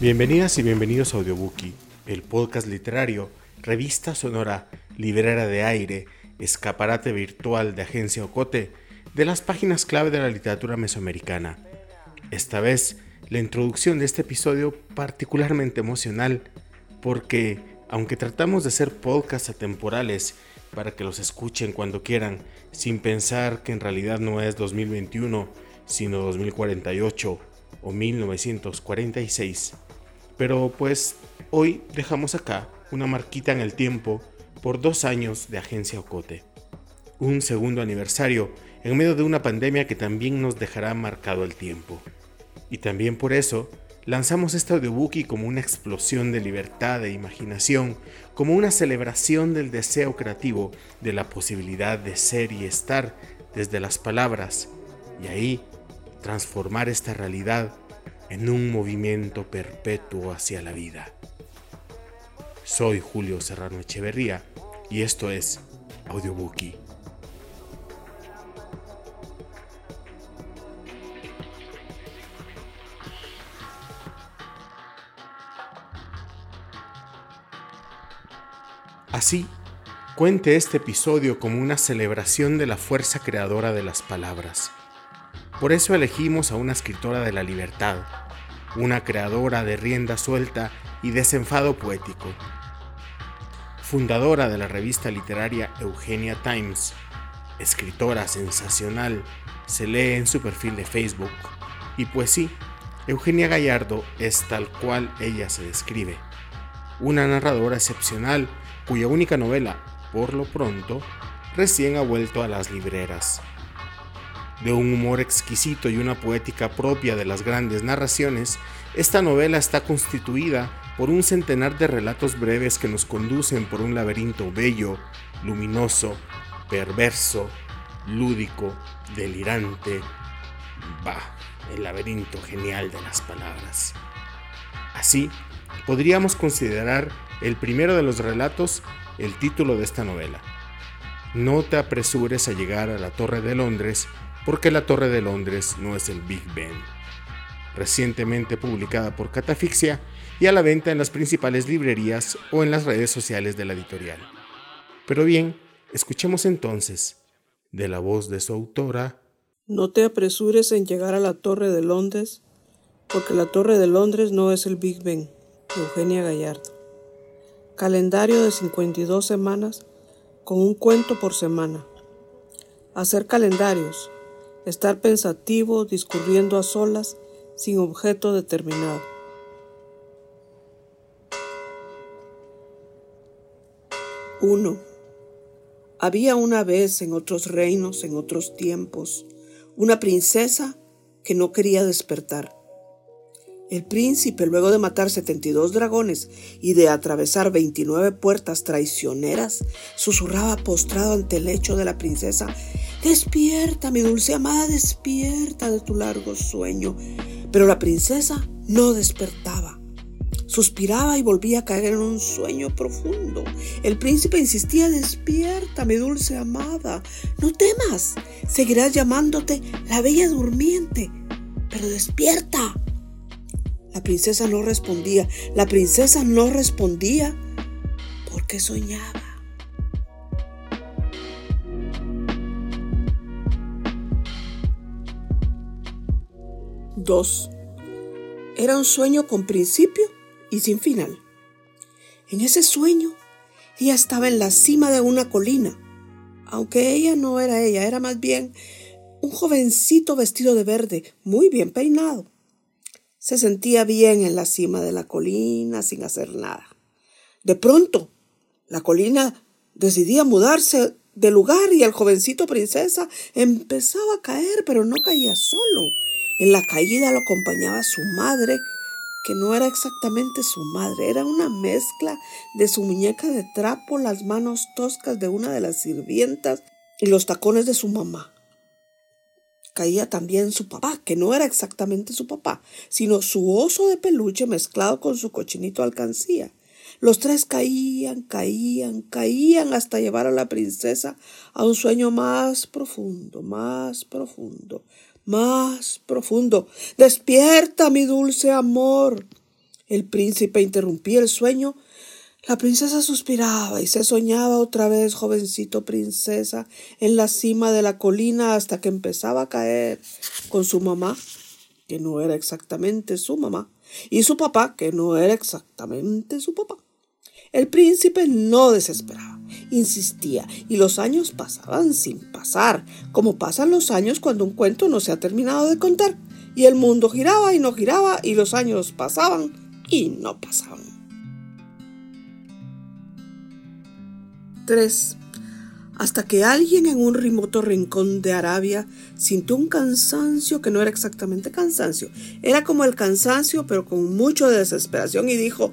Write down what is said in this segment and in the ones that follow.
Bienvenidas y bienvenidos a Audiobookie, el podcast literario, revista sonora, librera de aire, escaparate virtual de Agencia Ocote, de las páginas clave de la literatura mesoamericana. Esta vez, la introducción de este episodio particularmente emocional, porque, aunque tratamos de ser podcasts atemporales para que los escuchen cuando quieran, sin pensar que en realidad no es 2021, sino 2048 o 1946, pero pues hoy dejamos acá una marquita en el tiempo por dos años de Agencia Ocote. Un segundo aniversario en medio de una pandemia que también nos dejará marcado el tiempo. Y también por eso lanzamos este audiobookie como una explosión de libertad e imaginación, como una celebración del deseo creativo, de la posibilidad de ser y estar desde las palabras, y ahí transformar esta realidad en un movimiento perpetuo hacia la vida. Soy Julio Serrano Echeverría y esto es Audiobookie. Así, cuente este episodio como una celebración de la fuerza creadora de las palabras por eso elegimos a una escritora de la libertad, una creadora de rienda suelta y desenfado poético. Fundadora de la revista literaria Eugenia Times, escritora sensacional, se lee en su perfil de Facebook. Y pues sí, Eugenia Gallardo es tal cual ella se describe. Una narradora excepcional cuya única novela, por lo pronto, recién ha vuelto a las libreras de un humor exquisito y una poética propia de las grandes narraciones, esta novela está constituida por un centenar de relatos breves que nos conducen por un laberinto bello, luminoso, perverso, lúdico, delirante. Bah, el laberinto genial de las palabras. Así, podríamos considerar el primero de los relatos el título de esta novela. No te apresures a llegar a la Torre de Londres porque la Torre de Londres no es el Big Ben. Recientemente publicada por Catafixia y a la venta en las principales librerías o en las redes sociales de la editorial. Pero bien, escuchemos entonces, de la voz de su autora, No te apresures en llegar a la Torre de Londres, porque la Torre de Londres no es el Big Ben. Eugenia Gallardo. Calendario de 52 semanas con un cuento por semana. Hacer calendarios estar pensativo, discurriendo a solas, sin objeto determinado. Uno. Había una vez en otros reinos, en otros tiempos, una princesa que no quería despertar. El príncipe, luego de matar 72 dragones y de atravesar 29 puertas traicioneras, susurraba postrado ante el lecho de la princesa Despierta, mi dulce amada, despierta de tu largo sueño. Pero la princesa no despertaba. Suspiraba y volvía a caer en un sueño profundo. El príncipe insistía, despierta, mi dulce amada. No temas, seguirás llamándote la bella durmiente. Pero despierta. La princesa no respondía. La princesa no respondía porque soñaba. 2. Era un sueño con principio y sin final. En ese sueño, ella estaba en la cima de una colina, aunque ella no era ella, era más bien un jovencito vestido de verde, muy bien peinado. Se sentía bien en la cima de la colina sin hacer nada. De pronto, la colina decidía mudarse de lugar y el jovencito princesa empezaba a caer, pero no caía solo. En la caída lo acompañaba su madre, que no era exactamente su madre, era una mezcla de su muñeca de trapo, las manos toscas de una de las sirvientas y los tacones de su mamá. Caía también su papá, que no era exactamente su papá, sino su oso de peluche mezclado con su cochinito alcancía. Los tres caían, caían, caían hasta llevar a la princesa a un sueño más profundo, más profundo, más profundo. Despierta, mi dulce amor. El príncipe interrumpía el sueño. La princesa suspiraba y se soñaba otra vez, jovencito princesa, en la cima de la colina hasta que empezaba a caer con su mamá, que no era exactamente su mamá, y su papá, que no era exactamente su papá. El príncipe no desesperaba, insistía, y los años pasaban sin pasar, como pasan los años cuando un cuento no se ha terminado de contar, y el mundo giraba y no giraba, y los años pasaban y no pasaban. 3. Hasta que alguien en un remoto rincón de Arabia sintió un cansancio que no era exactamente cansancio, era como el cansancio pero con mucho de desesperación y dijo,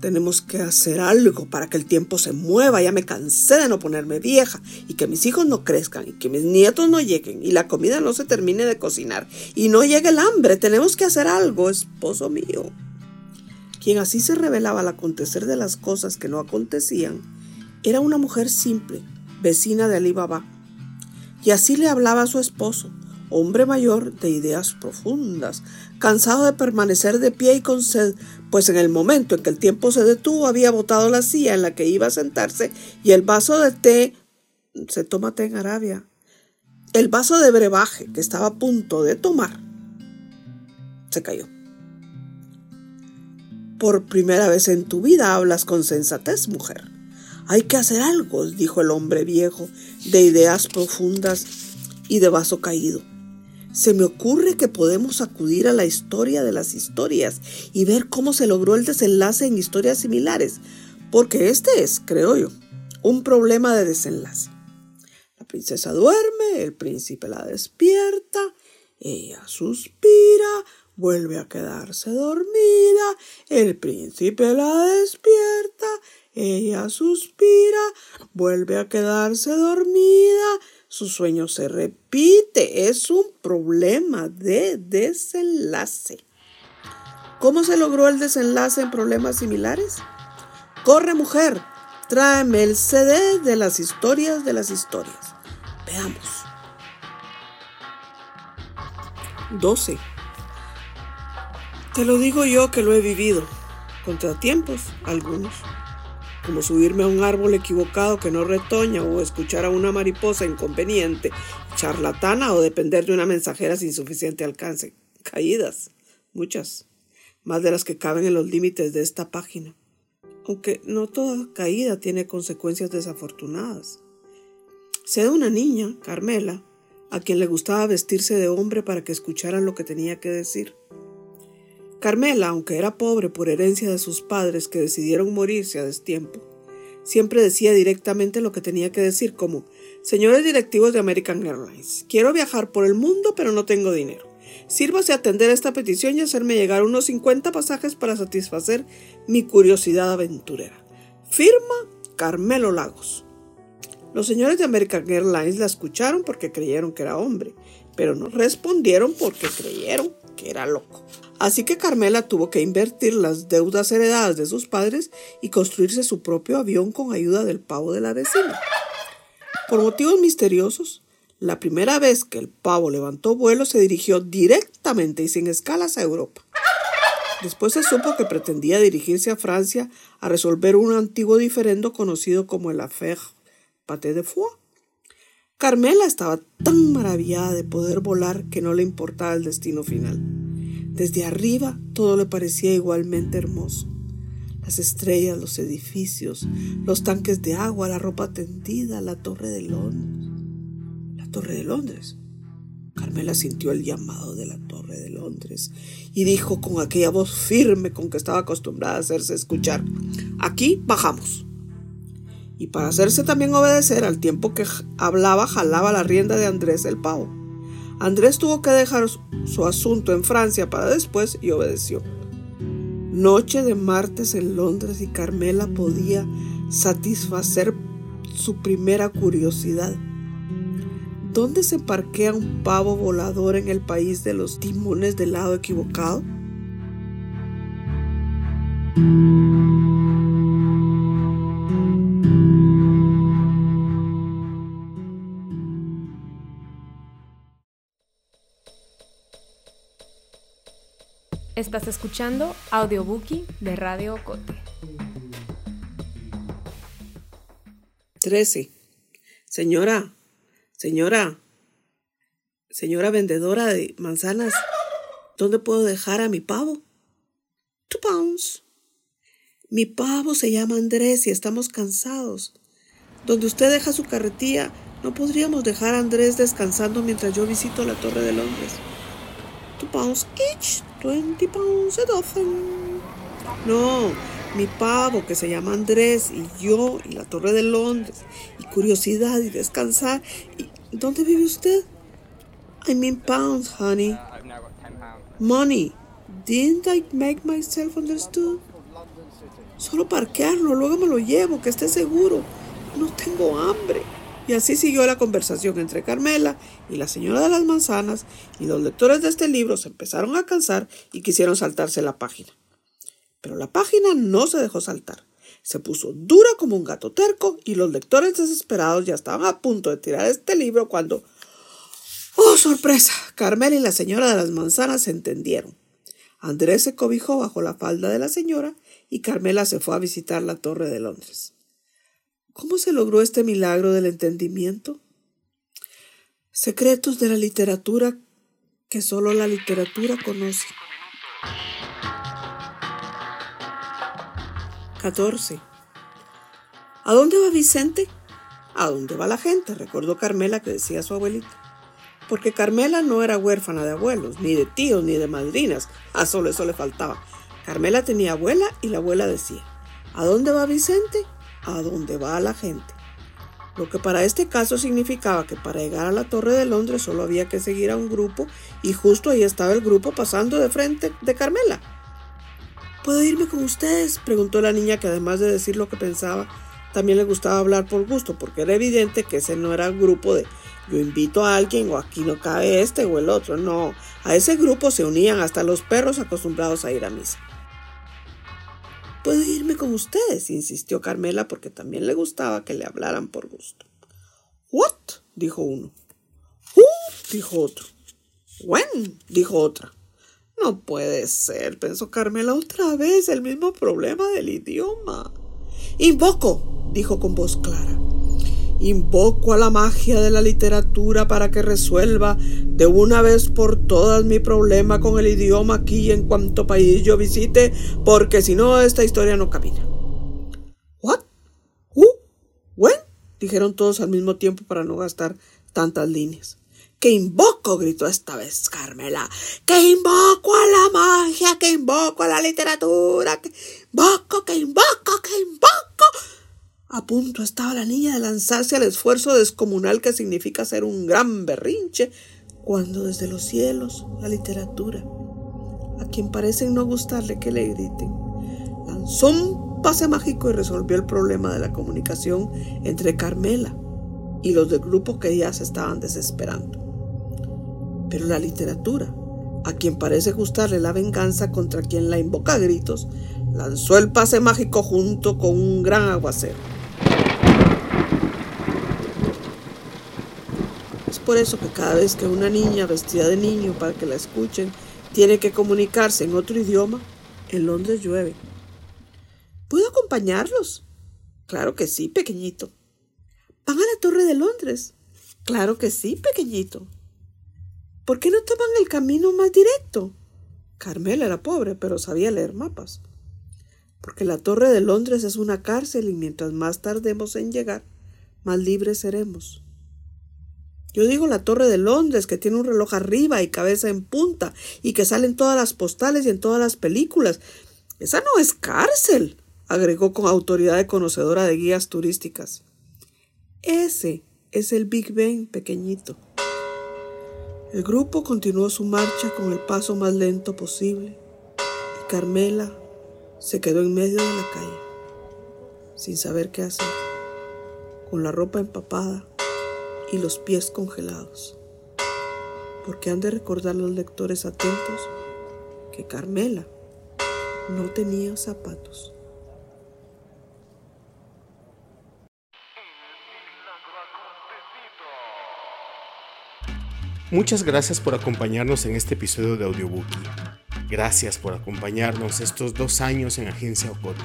tenemos que hacer algo para que el tiempo se mueva. Ya me cansé de no ponerme vieja y que mis hijos no crezcan y que mis nietos no lleguen y la comida no se termine de cocinar y no llegue el hambre. Tenemos que hacer algo, esposo mío. Quien así se revelaba al acontecer de las cosas que no acontecían, era una mujer simple, vecina de Ali Baba. Y así le hablaba a su esposo, hombre mayor de ideas profundas, cansado de permanecer de pie y con sed, pues en el momento en que el tiempo se detuvo había botado la silla en la que iba a sentarse y el vaso de té se toma té en Arabia. El vaso de brebaje que estaba a punto de tomar se cayó. Por primera vez en tu vida hablas con sensatez, mujer. Hay que hacer algo, dijo el hombre viejo, de ideas profundas y de vaso caído se me ocurre que podemos acudir a la historia de las historias y ver cómo se logró el desenlace en historias similares, porque este es, creo yo, un problema de desenlace. La princesa duerme, el príncipe la despierta, ella suspira, vuelve a quedarse dormida, el príncipe la despierta, ella suspira, vuelve a quedarse dormida, su sueño se repite. Es un problema de desenlace. ¿Cómo se logró el desenlace en problemas similares? Corre mujer, tráeme el CD de las historias de las historias. Veamos. 12. Te lo digo yo que lo he vivido. Contratiempos, algunos como subirme a un árbol equivocado que no retoña o escuchar a una mariposa inconveniente, charlatana o depender de una mensajera sin suficiente alcance. Caídas, muchas, más de las que caben en los límites de esta página. Aunque no toda caída tiene consecuencias desafortunadas. Sé de una niña, Carmela, a quien le gustaba vestirse de hombre para que escucharan lo que tenía que decir. Carmela, aunque era pobre por herencia de sus padres que decidieron morirse a destiempo, siempre decía directamente lo que tenía que decir, como Señores directivos de American Airlines, quiero viajar por el mundo pero no tengo dinero. Sírvase a atender esta petición y hacerme llegar unos 50 pasajes para satisfacer mi curiosidad aventurera. Firma Carmelo Lagos. Los señores de American Airlines la escucharon porque creyeron que era hombre, pero no respondieron porque creyeron que era loco. Así que Carmela tuvo que invertir las deudas heredadas de sus padres y construirse su propio avión con ayuda del pavo de la vecina. Por motivos misteriosos, la primera vez que el pavo levantó vuelo se dirigió directamente y sin escalas a Europa. Después se supo que pretendía dirigirse a Francia a resolver un antiguo diferendo conocido como el Affaire Paté de Foix. Carmela estaba tan maravillada de poder volar que no le importaba el destino final. Desde arriba todo le parecía igualmente hermoso. Las estrellas, los edificios, los tanques de agua, la ropa tendida, la torre de Londres. La torre de Londres. Carmela sintió el llamado de la torre de Londres y dijo con aquella voz firme con que estaba acostumbrada a hacerse escuchar, aquí bajamos. Y para hacerse también obedecer al tiempo que hablaba, jalaba la rienda de Andrés el pavo. Andrés tuvo que dejar su asunto en Francia para después y obedeció. Noche de martes en Londres y Carmela podía satisfacer su primera curiosidad. ¿Dónde se parquea un pavo volador en el país de los timones del lado equivocado? Estás escuchando Audiobookie de Radio Cote. 13. Señora, señora, señora vendedora de manzanas, ¿dónde puedo dejar a mi pavo? Two pounds. Mi pavo se llama Andrés y estamos cansados. Donde usted deja su carretilla, no podríamos dejar a Andrés descansando mientras yo visito la Torre de Londres. Two pounds each, twenty pounds a dozen. No, mi pavo que se llama Andrés y yo y la Torre de Londres y curiosidad y descansar. ¿Y dónde vive usted? I mean pounds, honey. Money. Didn't I make myself understood? Solo parquearlo, luego me lo llevo, que esté seguro. No tengo hambre. Y así siguió la conversación entre Carmela y la señora de las manzanas, y los lectores de este libro se empezaron a cansar y quisieron saltarse la página. Pero la página no se dejó saltar. Se puso dura como un gato terco y los lectores desesperados ya estaban a punto de tirar este libro cuando... ¡Oh, sorpresa! Carmela y la señora de las manzanas se entendieron. Andrés se cobijó bajo la falda de la señora y Carmela se fue a visitar la Torre de Londres. ¿Cómo se logró este milagro del entendimiento? Secretos de la literatura que solo la literatura conoce. 14. ¿A dónde va Vicente? ¿A dónde va la gente? recordó Carmela que decía su abuelita. Porque Carmela no era huérfana de abuelos, ni de tíos, ni de madrinas. A solo eso le faltaba. Carmela tenía abuela y la abuela decía, ¿a dónde va Vicente? A donde va la gente. Lo que para este caso significaba que para llegar a la Torre de Londres solo había que seguir a un grupo y justo ahí estaba el grupo pasando de frente de Carmela. ¿Puedo irme con ustedes? preguntó la niña que además de decir lo que pensaba, también le gustaba hablar por gusto, porque era evidente que ese no era el grupo de yo invito a alguien o aquí no cabe este o el otro, no, a ese grupo se unían hasta los perros acostumbrados a ir a misa. Puedo irme con ustedes, insistió Carmela porque también le gustaba que le hablaran por gusto. What? dijo uno. Who? dijo otro. When? dijo otra. No puede ser, pensó Carmela otra vez, el mismo problema del idioma. Invoco, dijo con voz clara. Invoco a la magia de la literatura para que resuelva de una vez por todas mi problema con el idioma aquí en cuanto país yo visite, porque si no esta historia no camina. What? Who? When? dijeron todos al mismo tiempo para no gastar tantas líneas. ¡Que invoco! gritó esta vez Carmela. ¡Que invoco a la magia! ¡Que invoco a la literatura! ¡Que invoco! ¡Que invoco! ¡Que invoco! A punto estaba la niña de lanzarse al esfuerzo descomunal que significa ser un gran berrinche, cuando desde los cielos la literatura, a quien parecen no gustarle que le griten, lanzó un pase mágico y resolvió el problema de la comunicación entre Carmela y los del grupo que ya se estaban desesperando. Pero la literatura, a quien parece gustarle la venganza contra quien la invoca a gritos, lanzó el pase mágico junto con un gran aguacero. Por eso que cada vez que una niña vestida de niño para que la escuchen tiene que comunicarse en otro idioma, en Londres llueve. ¿Puedo acompañarlos? Claro que sí, pequeñito. ¿Van a la Torre de Londres? Claro que sí, pequeñito. ¿Por qué no toman el camino más directo? Carmela era pobre, pero sabía leer mapas. Porque la Torre de Londres es una cárcel y mientras más tardemos en llegar, más libres seremos. Yo digo la Torre de Londres, que tiene un reloj arriba y cabeza en punta, y que sale en todas las postales y en todas las películas. Esa no es cárcel, agregó con autoridad de conocedora de guías turísticas. Ese es el Big Ben pequeñito. El grupo continuó su marcha con el paso más lento posible y Carmela se quedó en medio de la calle, sin saber qué hacer, con la ropa empapada y los pies congelados. Porque han de recordar los lectores atentos que Carmela no tenía zapatos. Muchas gracias por acompañarnos en este episodio de Audiobookie. Gracias por acompañarnos estos dos años en Agencia Ocote.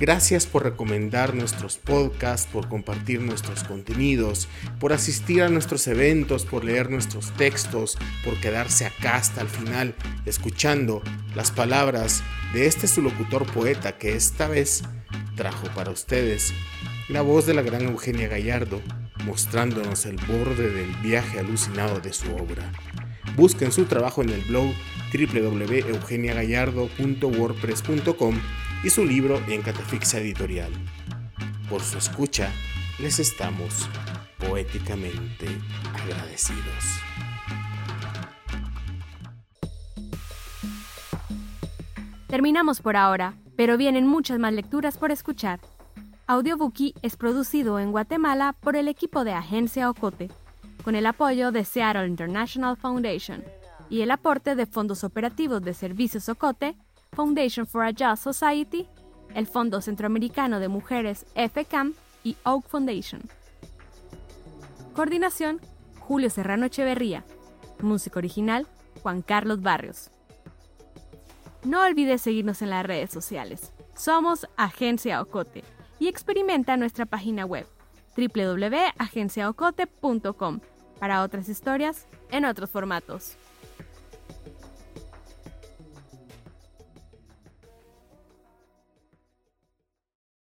Gracias por recomendar nuestros podcasts, por compartir nuestros contenidos, por asistir a nuestros eventos, por leer nuestros textos, por quedarse acá hasta el final escuchando las palabras de este su locutor poeta que esta vez trajo para ustedes la voz de la gran Eugenia Gallardo, mostrándonos el borde del viaje alucinado de su obra. Busquen su trabajo en el blog www.eugeniagallardo.wordpress.com y su libro en Catafixia Editorial. Por su escucha, les estamos poéticamente agradecidos. Terminamos por ahora, pero vienen muchas más lecturas por escuchar. Audiobookie es producido en Guatemala por el equipo de Agencia Ocote, con el apoyo de Seattle International Foundation y el aporte de fondos operativos de Servicios Ocote, Foundation for a Just Society, el Fondo Centroamericano de Mujeres FCAM y Oak Foundation. Coordinación, Julio Serrano Echeverría. Música original, Juan Carlos Barrios. No olvides seguirnos en las redes sociales. Somos Agencia Ocote y experimenta nuestra página web www.agenciaocote.com para otras historias en otros formatos.